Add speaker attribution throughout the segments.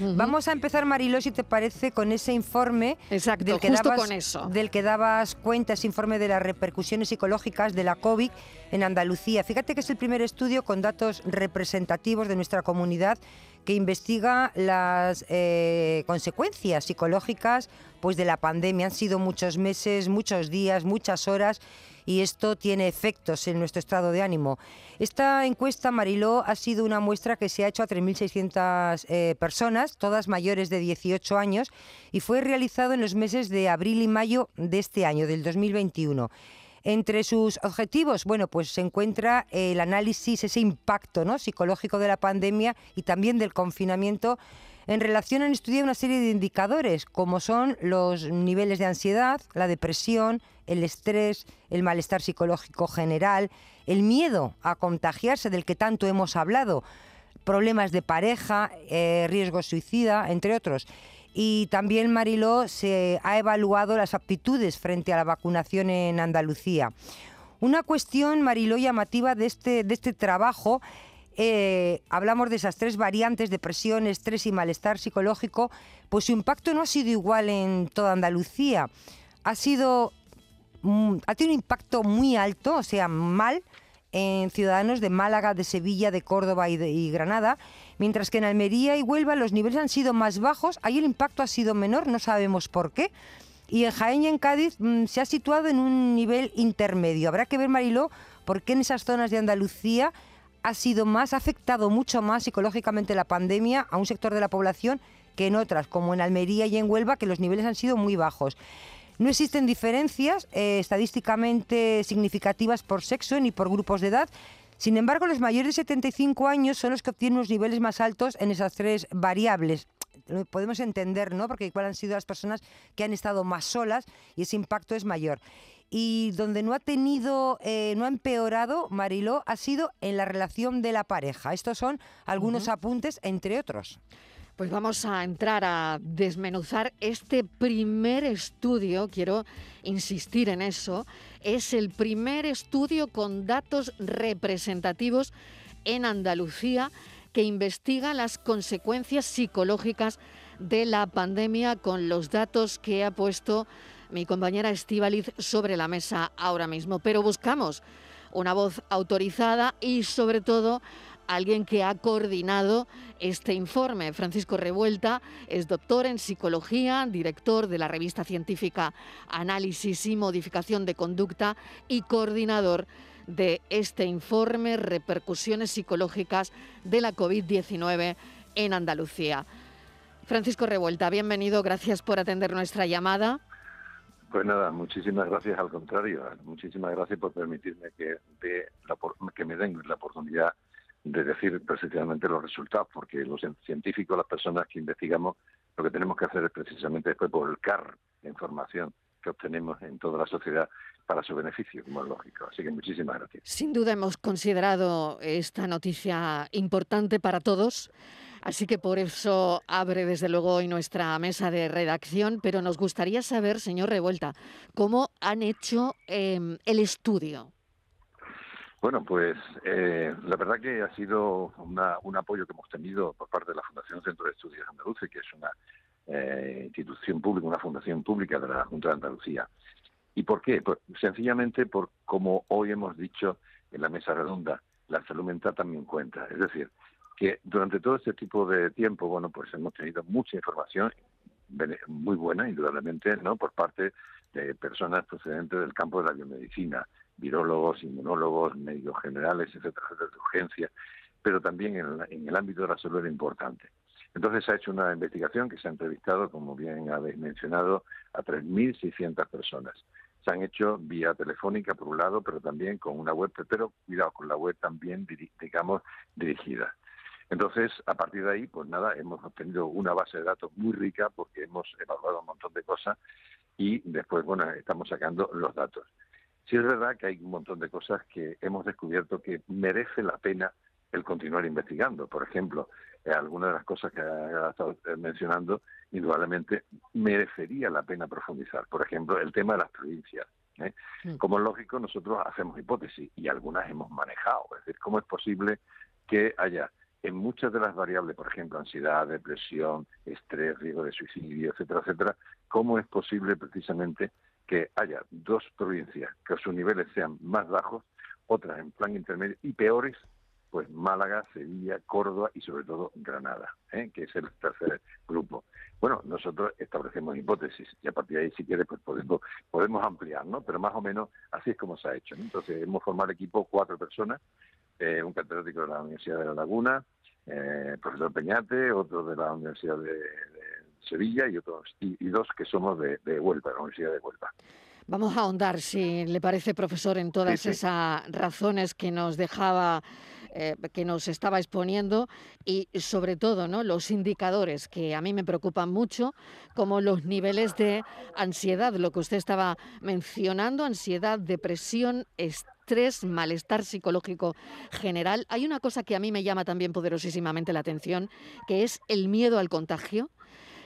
Speaker 1: Vamos a empezar, Mariló, si te parece, con ese informe
Speaker 2: Exacto,
Speaker 1: del que,
Speaker 2: justo
Speaker 1: dabas,
Speaker 2: con eso.
Speaker 1: del que dabas cuenta, ese informe de las repercusiones psicológicas de la COVID en Andalucía. Fíjate que es el primer estudio con datos representativos de nuestra comunidad que investiga las eh, consecuencias psicológicas pues, de la pandemia. Han sido muchos meses, muchos días, muchas horas y esto tiene efectos en nuestro estado de ánimo. Esta encuesta, Mariló, ha sido una muestra que se ha hecho a 3.600 eh, personas, todas mayores de 18 años, y fue realizado en los meses de abril y mayo de este año, del 2021. Entre sus objetivos, bueno, pues se encuentra el análisis, ese impacto ¿no? psicológico de la pandemia y también del confinamiento en relación a estudiar una serie de indicadores, como son los niveles de ansiedad, la depresión, el estrés, el malestar psicológico general, el miedo a contagiarse del que tanto hemos hablado, problemas de pareja, eh, riesgo suicida, entre otros. Y también, Mariló, se ha evaluado las aptitudes frente a la vacunación en Andalucía. Una cuestión, Mariló, llamativa de este, de este trabajo eh, hablamos de esas tres variantes, depresión, estrés y malestar psicológico, pues su impacto no ha sido igual en toda Andalucía. Ha sido mm, ha tenido un impacto muy alto, o sea, mal en ciudadanos de Málaga, de Sevilla, de Córdoba y, Granada, mientras que en Almería y Huelva los niveles han sido más bajos, ahí el impacto ha sido menor, no sabemos por qué. Y en Jaén y en Cádiz mmm, se ha situado en un nivel intermedio. Habrá que ver, Mariló, por qué en esas zonas de Andalucía ha sido más, ha afectado mucho más psicológicamente la pandemia a un sector de la población que en otras, como en Almería y en Huelva, que los niveles han sido muy bajos. No existen diferencias eh, estadísticamente significativas por sexo ni por grupos de edad. Sin embargo, los mayores de 75 años son los que obtienen los niveles más altos en esas tres variables. Lo podemos entender, ¿no? Porque igual han sido las personas que han estado más solas y ese impacto es mayor. Y donde no ha tenido, eh, no ha empeorado, Mariló, ha sido en la relación de la pareja. Estos son algunos uh -huh. apuntes, entre otros.
Speaker 2: Pues vamos a entrar a desmenuzar este primer estudio, quiero insistir en eso, es el primer estudio con datos representativos en Andalucía que investiga las consecuencias psicológicas de la pandemia con los datos que ha puesto mi compañera Estivaliz sobre la mesa ahora mismo. Pero buscamos una voz autorizada y sobre todo alguien que ha coordinado este informe. Francisco Revuelta es doctor en psicología, director de la revista científica Análisis y Modificación de Conducta y coordinador de este informe Repercusiones psicológicas de la COVID-19 en Andalucía. Francisco Revuelta, bienvenido, gracias por atender nuestra llamada.
Speaker 3: Pues nada, muchísimas gracias, al contrario, muchísimas gracias por permitirme que, de la, que me den la oportunidad de decir precisamente los resultados, porque los científicos, las personas que investigamos, lo que tenemos que hacer es precisamente después volcar la información que obtenemos en toda la sociedad para su beneficio, como es lógico. Así que muchísimas gracias.
Speaker 2: Sin duda hemos considerado esta noticia importante para todos. Así que por eso abre desde luego hoy nuestra mesa de redacción, pero nos gustaría saber, señor Revuelta, cómo han hecho eh, el estudio.
Speaker 3: Bueno, pues eh, la verdad que ha sido una, un apoyo que hemos tenido por parte de la Fundación Centro de Estudios Andaluces, que es una eh, institución pública, una fundación pública de la Junta de Andalucía. ¿Y por qué? Pues sencillamente por como hoy hemos dicho en la mesa redonda, la salud mental también cuenta. Es decir, que durante todo este tipo de tiempo, bueno, pues hemos tenido mucha información muy buena, indudablemente, ¿no? Por parte de personas procedentes del campo de la biomedicina, virólogos, inmunólogos, médicos generales, etcétera, etcétera, de urgencia, pero también en, en el ámbito de la salud era importante. Entonces se ha hecho una investigación que se ha entrevistado, como bien habéis mencionado, a 3.600 personas. Se han hecho vía telefónica por un lado, pero también con una web, pero cuidado, con la web también, digamos, dirigida. Entonces, a partir de ahí, pues nada, hemos obtenido una base de datos muy rica porque hemos evaluado un montón de cosas y después, bueno, estamos sacando los datos. Sí es verdad que hay un montón de cosas que hemos descubierto que merece la pena el continuar investigando. Por ejemplo, eh, algunas de las cosas que ha estado mencionando, indudablemente merecería la pena profundizar. Por ejemplo, el tema de las provincias. ¿eh? Mm. Como es lógico, nosotros hacemos hipótesis y algunas hemos manejado. Es decir, ¿cómo es posible que haya en muchas de las variables, por ejemplo, ansiedad, depresión, estrés, riesgo de suicidio, etcétera, etcétera, cómo es posible precisamente que haya dos provincias que sus niveles sean más bajos, otras en plan intermedio y peores, pues Málaga, Sevilla, Córdoba y sobre todo Granada, ¿eh? que es el tercer grupo. Bueno, nosotros establecemos hipótesis y a partir de ahí, si quiere, pues podemos, podemos ampliar, ¿no? Pero más o menos así es como se ha hecho. Entonces, hemos formado equipo cuatro personas, eh, un catedrático de la Universidad de La Laguna, eh, profesor Peñate, otro de la Universidad de, Sevilla y otros y, dos que somos de, de Huelva, la Universidad de Huelva.
Speaker 2: Vamos a ahondar, si le parece, profesor, en todas esas razones que nos dejaba eh, que nos estaba exponiendo y sobre todo ¿no? los indicadores que a mí me preocupan mucho, como los niveles de ansiedad, lo que usted estaba mencionando, ansiedad, depresión, estrés, malestar psicológico general. Hay una cosa que a mí me llama también poderosísimamente la atención, que es el miedo al contagio.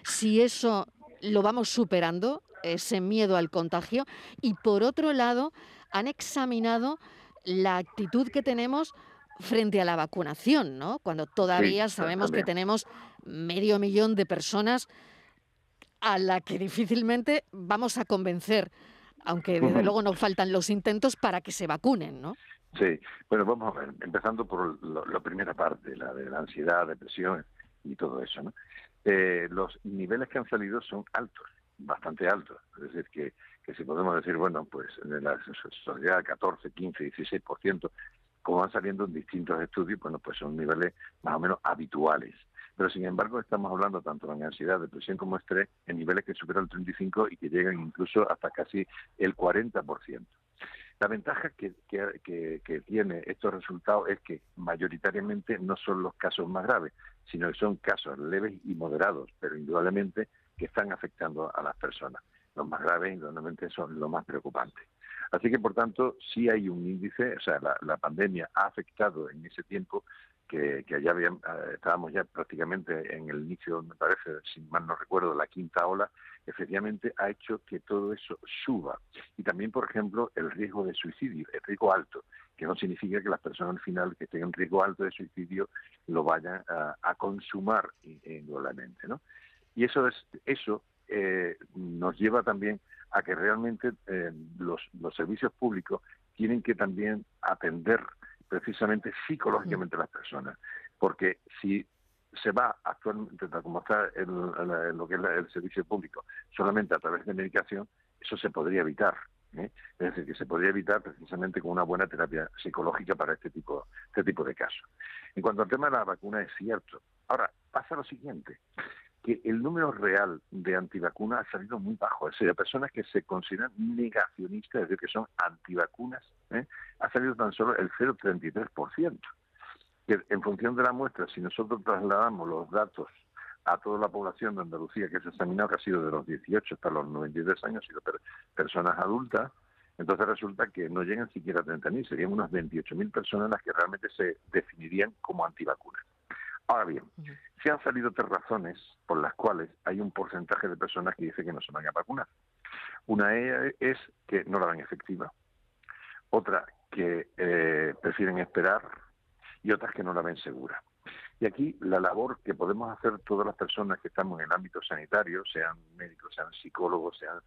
Speaker 2: Si eso lo vamos superando, ese miedo al contagio, y por otro lado, han examinado la actitud que tenemos frente a la vacunación, ¿no? Cuando todavía sabemos que tenemos medio millón de personas a la que difícilmente vamos a convencer, aunque desde luego no faltan los intentos para que se vacunen, ¿no?
Speaker 3: Sí, bueno, vamos a ver, empezando por la primera parte, la de la ansiedad, depresión y todo eso, ¿no? Eh, los niveles que han salido son altos, bastante altos, es decir, que, que si podemos decir, bueno, pues en la sociedad 14, 15, 16%, como van saliendo en distintos estudios, bueno, pues son niveles más o menos habituales. Pero sin embargo estamos hablando tanto en ansiedad, depresión como estrés en niveles que superan el 35 y que llegan incluso hasta casi el 40%. La ventaja que, que, que, tiene estos resultados es que mayoritariamente no son los casos más graves, sino que son casos leves y moderados, pero indudablemente que están afectando a las personas. Los más graves indudablemente son los más preocupantes. Así que, por tanto, sí hay un índice, o sea, la, pandemia ha afectado en ese tiempo que, que habían, eh, estábamos ya prácticamente en el inicio, me parece, si mal no recuerdo, la quinta ola, efectivamente ha hecho que todo eso suba. Y también, por ejemplo, el riesgo de suicidio, el riesgo alto, que no significa que las personas al final que tengan riesgo alto de suicidio lo vayan a, consumar indudablemente, ¿no? Y eso es eso eh, nos lleva también a que realmente eh, los, los servicios públicos tienen que también atender precisamente psicológicamente a las personas, porque si se va actualmente, como está en, lo que es el servicio público, solamente a través de medicación, eso se podría evitar. ¿eh? Es decir, que se podría evitar precisamente con una buena terapia psicológica para este tipo, este tipo de casos. En cuanto al tema de la vacuna, es cierto. Ahora, pasa lo siguiente que el número real de antivacunas ha salido muy bajo. Es decir, personas que se consideran negacionistas, es decir, que son antivacunas, ¿eh? ha salido tan solo el 0,33%. Que en función de la muestra, si nosotros trasladamos los datos a toda la población de Andalucía que se ha examinado, que ha sido de los 18 hasta los 93 años, sido personas adultas, entonces resulta que no llegan siquiera a 30.000, serían unas 28.000 personas las que realmente se definirían como antivacunas. Ahora bien, se han salido tres razones por las cuales hay un porcentaje de personas que dice que no se van a vacunar. Una es que no la ven efectiva, otra que eh, prefieren esperar y otras que no la ven segura. Y aquí la labor que podemos hacer todas las personas que estamos en el ámbito sanitario, sean médicos, sean psicólogos, sean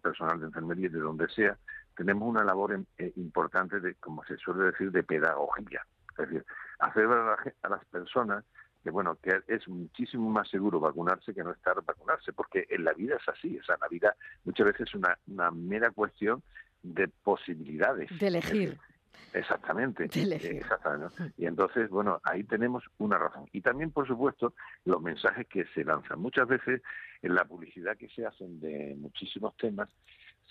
Speaker 3: personal de enfermería, de donde sea, tenemos una labor eh, importante de, como se suele decir, de pedagogía. Es decir, hacer a, las personas que bueno que es muchísimo más seguro vacunarse que no estar vacunarse porque en la vida es así o sea la vida muchas veces es una, una mera cuestión de posibilidades
Speaker 2: de elegir
Speaker 3: Exactamente. Exactamente. Y entonces, bueno, ahí tenemos una razón. Y también, por supuesto, los mensajes que se lanzan. Muchas veces en la publicidad que se hacen de muchísimos temas,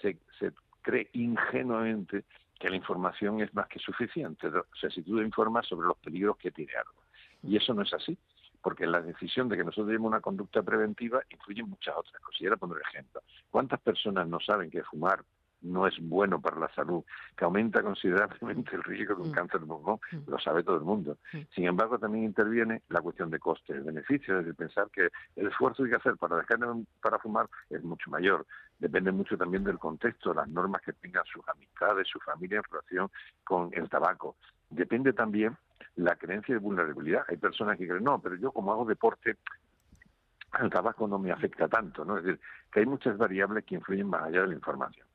Speaker 3: se, se cree ingenuamente que la información es más que suficiente. O sea, si tú informas sobre los peligros que tiene algo. Y eso no es así, porque la decisión de que nosotros tenemos una conducta preventiva influye en muchas otras cosas. Y ahora pondré ejemplo. ¿Cuántas personas no saben que fumar no es bueno para la salud, que aumenta considerablemente el riesgo de un mm. cáncer de pulmón, mm. lo sabe todo el mundo. Mm. Sin embargo, también interviene la cuestión de costes, beneficios, es decir, pensar que el esfuerzo que hay que hacer para dejar para fumar es mucho mayor. Depende mucho también del contexto, las normas que tengan sus amistades, su familia en relación con el tabaco. Depende también la creencia de vulnerabilidad. Hay personas que creen, no, pero yo como hago deporte, el tabaco no me afecta tanto, ¿no? Es decir, que hay muchas variables que influyen más allá de la información.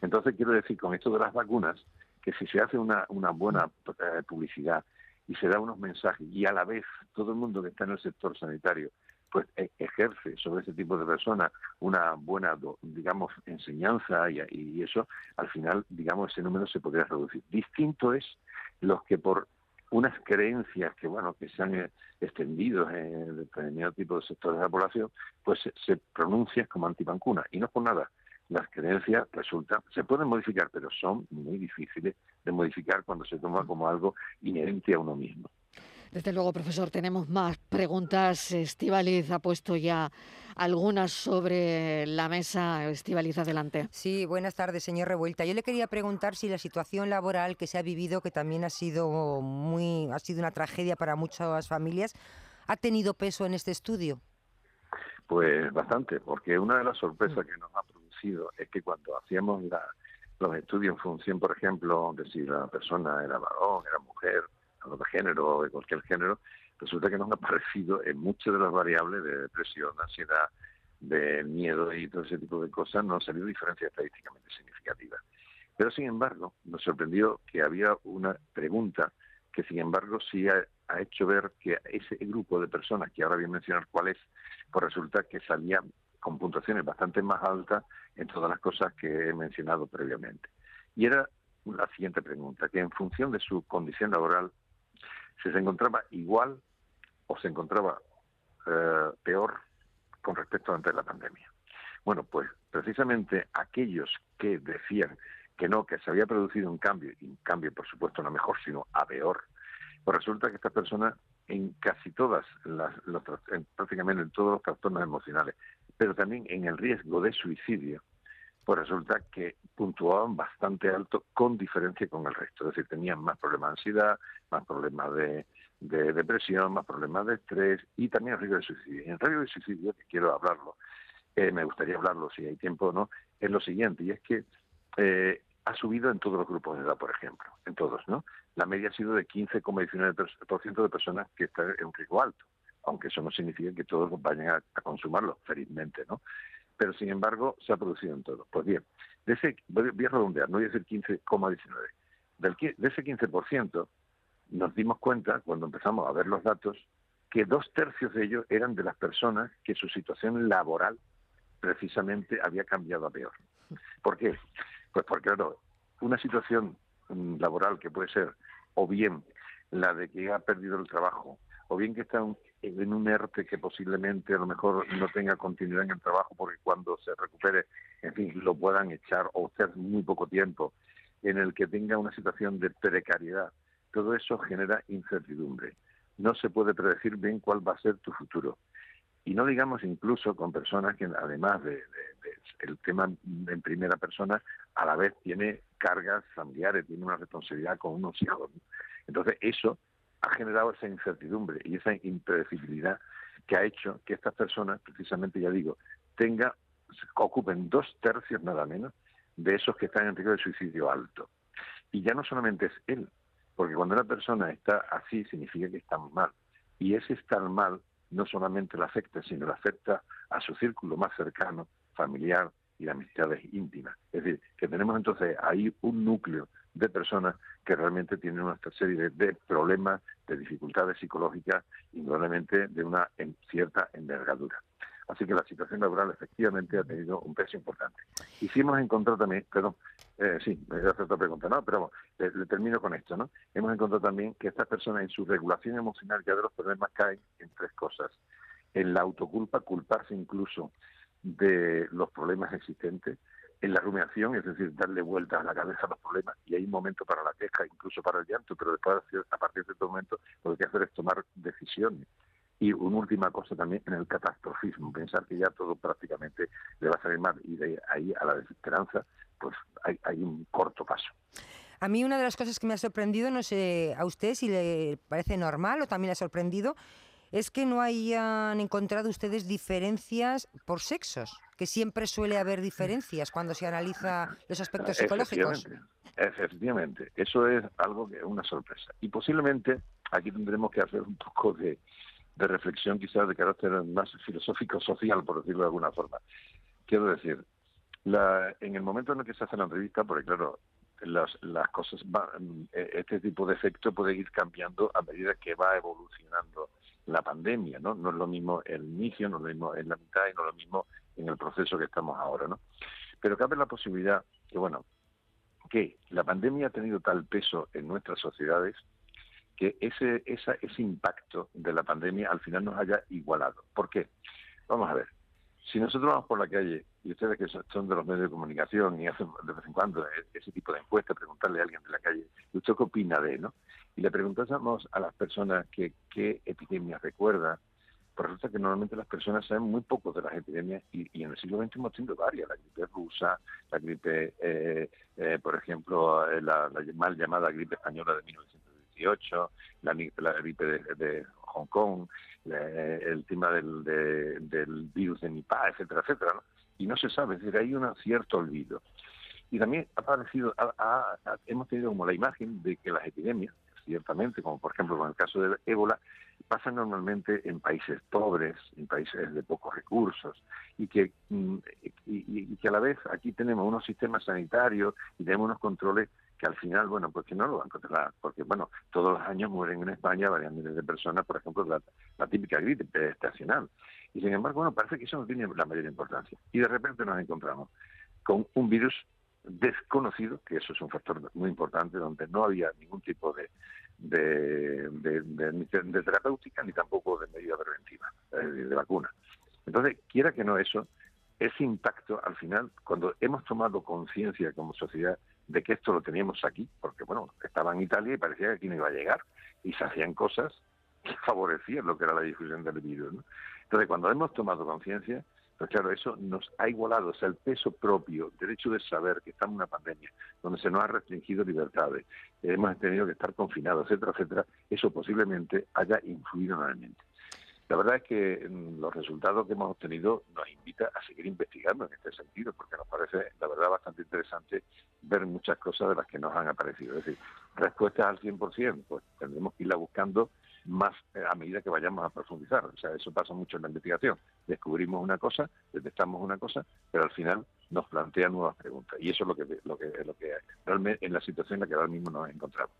Speaker 3: Entonces, quiero decir con esto de las vacunas, que si se hace una, buena eh, publicidad y se da unos mensajes y a la vez todo el mundo que está en el sector sanitario pues e, ejerce sobre ese tipo de personas una buena, digamos, enseñanza y, eso, al final, digamos, ese número se podría reducir. Distinto es los que por unas creencias que bueno que se han eh, extendido en determinado tipo de sectores de la población, pues se, pronuncia como antivancuna. Y no por nada. Las creencias resultan, se pueden modificar, pero son muy difíciles de modificar cuando se toma como algo inherente a uno mismo.
Speaker 2: Desde luego, profesor, tenemos más preguntas. Estivaliz ha puesto ya algunas sobre la mesa. Estivaliz, adelante.
Speaker 1: Sí, buenas tardes, señor Revuelta. Yo le quería preguntar si la situación laboral que se ha vivido, que también ha sido muy, ha sido una tragedia para muchas familias, ha tenido peso en este estudio.
Speaker 3: Pues bastante, porque una de las sorpresas que nos ha producido es que cuando hacíamos los estudios en función, por ejemplo, de si la persona era varón, era mujer, de género o de cualquier género, resulta que nos ha aparecido en muchas de las variables de depresión, ansiedad, de miedo y todo ese tipo de cosas, no han salido diferencias estadísticamente significativas. Pero sin embargo, nos sorprendió que había una pregunta que sin embargo sí ha, hecho ver que ese grupo de personas, que ahora voy a mencionar cuál es, pues resulta que salía con puntuaciones bastante más altas en todas las cosas que he mencionado previamente. Y era la siguiente pregunta, que en función de su condición laboral si se encontraba igual o se encontraba eh, peor con respecto a antes de la pandemia. Bueno, pues precisamente aquellos que decían que no, que se había producido un cambio, y un cambio por supuesto no mejor, sino a peor, pues resulta que estas personas en casi todas las, prácticamente en todos los trastornos emocionales, pero también en el riesgo de suicidio, pues resulta que puntuaban bastante alto con diferencia con el resto. Es decir, tenían más problemas de ansiedad, más problemas de, depresión, más problemas de estrés y también el riesgo de suicidio. Y el riesgo de suicidio, que quiero hablarlo, eh, me gustaría hablarlo si hay tiempo o no, es lo siguiente, y es que eh, ha subido en todos los grupos de edad, por ejemplo, en todos, ¿no? La media ha sido de 15,19% de personas que están en un riesgo alto, aunque eso no significa que todos vayan a, a consumarlo, felizmente, ¿no? pero sin embargo se ha producido en todo. Pues bien, de ese, voy a redondear, no voy a decir 15,19, de ese 15% nos dimos cuenta, cuando empezamos a ver los datos, que dos tercios de ellos eran de las personas que su situación laboral precisamente había cambiado a peor. ¿Por qué? Pues porque, claro, una situación mm, laboral que puede ser o bien la de que ha perdido el trabajo, o bien que está en un ERTE que posiblemente a lo mejor no tenga continuidad en el trabajo porque cuando se recupere, en fin, lo puedan echar o usted muy poco tiempo, en el que tenga una situación de precariedad. Todo eso genera incertidumbre. No se puede predecir bien cuál va a ser tu futuro. Y no digamos incluso con personas que además de, el tema en primera persona, a la vez tiene cargas familiares, tiene una responsabilidad con unos hijos. Entonces eso ha generado esa incertidumbre y esa impredecibilidad que ha hecho que estas personas, precisamente ya digo, tenga, ocupen dos tercios nada menos de esos que están en riesgo de suicidio alto. Y ya no solamente es él, porque cuando una persona está así significa que está mal. Y ese estar mal no solamente le afecta, sino le afecta a su círculo más cercano, familiar y de amistades íntimas. Es decir, que tenemos entonces ahí un núcleo de personas que realmente tienen una serie de, problemas, de dificultades psicológicas y probablemente de una cierta envergadura. Así que la situación laboral efectivamente ha tenido un peso importante. Hemos encontrado también, perdón, eh, sí, me voy a hacer otra pregunta, ¿no? Pero le, le, termino con esto, ¿no? Hemos encontrado también que estas personas en su regulación emocional ya de los problemas caen en tres cosas. En la autoculpa, culparse incluso de los problemas existentes, en la rumiación, es decir, darle vueltas a la cabeza a los problemas, y hay un momento para la queja, incluso para el llanto, pero después, a partir de este momento, lo que hay que hacer es tomar decisiones. Y una última cosa también en el catastrofismo, pensar que ya todo prácticamente le va a salir mal, y de ahí a la desesperanza, pues hay, hay un corto paso.
Speaker 1: A mí una de las cosas que me ha sorprendido, no sé a usted si le parece normal o también le ha sorprendido, es que no hayan encontrado ustedes diferencias por sexos, que siempre suele haber diferencias cuando se analiza los aspectos psicológicos.
Speaker 3: Efectivamente, eso es algo que es una sorpresa. Y posiblemente aquí tendremos que hacer un poco de, reflexión quizás de carácter más filosófico social, por decirlo de alguna forma. Quiero decir, en el momento en el que se hace la entrevista, porque claro, las, las cosas, e, este tipo de efecto puede ir cambiando a medida que va evolucionando la pandemia, ¿no? No es lo mismo el inicio, no es lo mismo en la mitad y no es lo mismo en el proceso que estamos ahora, ¿no? Pero cabe la posibilidad que, bueno, que la pandemia ha tenido tal peso en nuestras sociedades que ese, esa, ese impacto de la pandemia al final nos haya igualado. ¿Por qué? Vamos a ver, si nosotros vamos por la calle y ustedes que son de los medios de comunicación y hacen de vez en cuando e, ese tipo de encuestas, preguntarle a alguien de la calle, ¿usted qué opina de? ¿no? Y le preguntásemos a las personas que, qué epidemias recuerda, pues resulta que normalmente las personas saben muy poco de las epidemias y, en el siglo XX hemos tenido varias, la gripe rusa, la gripe, eh, eh, por ejemplo, eh, la, mal llamada gripe española de 1918, la, la gripe de, Hong Kong, el tema del, del virus de Nipah, etcétera, etcétera, y no se sabe, es decir, hay un cierto olvido. Y también ha aparecido, hemos tenido como la imagen de que las epidemias, ciertamente, como por ejemplo con el caso de ébola, pasan normalmente en países pobres, en países de pocos recursos, y que, mm, y, que a la vez aquí tenemos unos sistemas sanitarios y tenemos unos controles que al final, bueno, pues que no lo van a controlar, porque bueno, todos los años mueren en España varias miles de personas, por ejemplo, la típica gripe estacional. Y sin embargo, bueno, parece que eso no tiene la mayor importancia. Y de repente nos encontramos con un virus desconocido, que eso es un factor muy importante, donde no había ningún tipo de, de, de, terapéutica ni tampoco de medida preventiva, eh, de vacuna. Entonces, quiera que no eso, ese impacto al final, cuando hemos tomado conciencia como sociedad de que esto lo teníamos aquí, porque bueno, estaba en Italia y parecía que aquí no iba a llegar, y se hacían cosas que favorecían lo que era la difusión del virus. Entonces, cuando hemos tomado conciencia, pero claro, eso nos ha igualado, o sea, el peso propio, el derecho de saber que estamos en una pandemia, donde se nos ha restringido libertades, hemos tenido que estar confinados, etcétera, etcétera, eso posiblemente haya influido normalmente. La verdad es que mm, los resultados que hemos obtenido nos invita a seguir investigando en este sentido, porque nos parece, la verdad, bastante interesante ver muchas cosas de las que nos han aparecido. Es decir, respuestas al 100%, pues tendremos que irla buscando más eh, a medida que vayamos a profundizar. O sea, eso pasa mucho en la investigación. Descubrimos una cosa, detectamos una cosa, pero al final nos plantea nuevas preguntas. Y eso es lo que, lo que, lo que realmente en la situación en la que ahora mismo nos encontramos.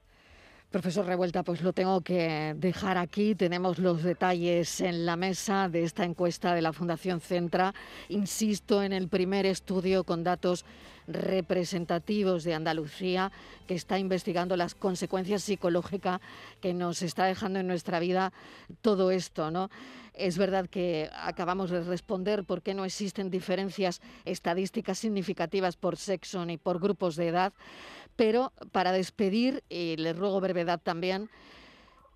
Speaker 2: Profesor Revuelta, pues lo tengo que dejar aquí. Tenemos los detalles en la mesa de esta encuesta de la Fundación Centra. Insisto en el primer estudio con datos representativos de Andalucía que está investigando las consecuencias psicológicas que nos está dejando en nuestra vida todo esto, ¿no? Es verdad que acabamos de responder por qué no existen diferencias estadísticas significativas por sexo ni por grupos de edad, pero para despedir, y les ruego brevedad también,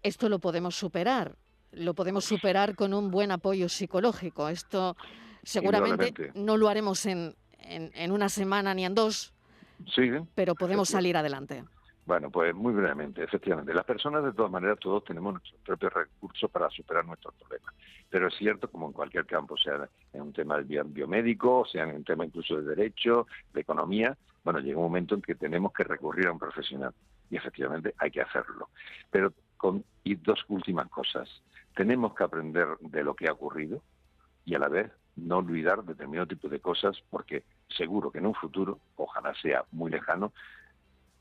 Speaker 2: esto lo podemos superar. Lo podemos superar con un buen apoyo psicológico. Esto seguramente no lo haremos en, en, una semana ni en dos, sí, pero podemos salir adelante.
Speaker 3: Bueno, pues muy brevemente, efectivamente. Las personas, de todas maneras, todos tenemos nuestros propios recursos para superar nuestros problemas. Pero es cierto, como en cualquier campo, sea en un tema biomédico, sea en un tema incluso de derecho, de economía, bueno, llega un momento en que tenemos que recurrir a un profesional. Y efectivamente hay que hacerlo. Pero con y dos últimas cosas. Tenemos que aprender de lo que ha ocurrido y a la vez no olvidar determinado tipo de cosas porque seguro que en un futuro, ojalá sea muy lejano,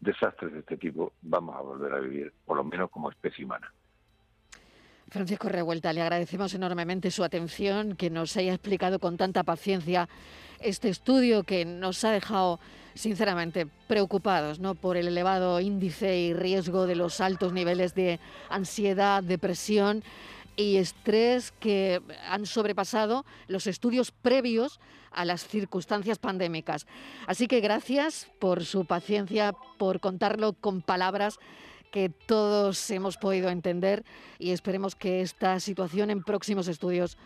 Speaker 3: desastres de este tipo vamos a volver a vivir, por lo menos como especie humana.
Speaker 2: Francisco Revuelta, le agradecemos enormemente su atención, que nos haya explicado con tanta paciencia este estudio que nos ha dejado sinceramente preocupados ¿no? por el elevado índice y riesgo de los altos niveles de ansiedad, depresión y estrés que han sobrepasado los estudios previos a las circunstancias pandémicas. Así que gracias por su paciencia, por contarlo con palabras que todos hemos podido entender y esperemos que esta situación en próximos estudios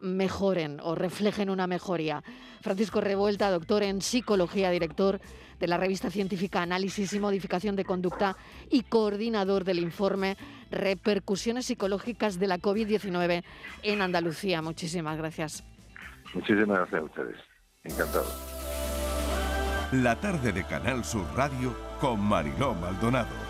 Speaker 2: mejoren o reflejen una mejoría. Francisco Revuelta, doctor en psicología, director de la revista científica Análisis y Modificación de Conducta y coordinador del informe Repercusiones psicológicas de la COVID-19 en Andalucía. Muchísimas gracias.
Speaker 3: Muchísimas gracias a ustedes. Encantado.
Speaker 4: La tarde de Canal Sur Radio con Mariló Maldonado.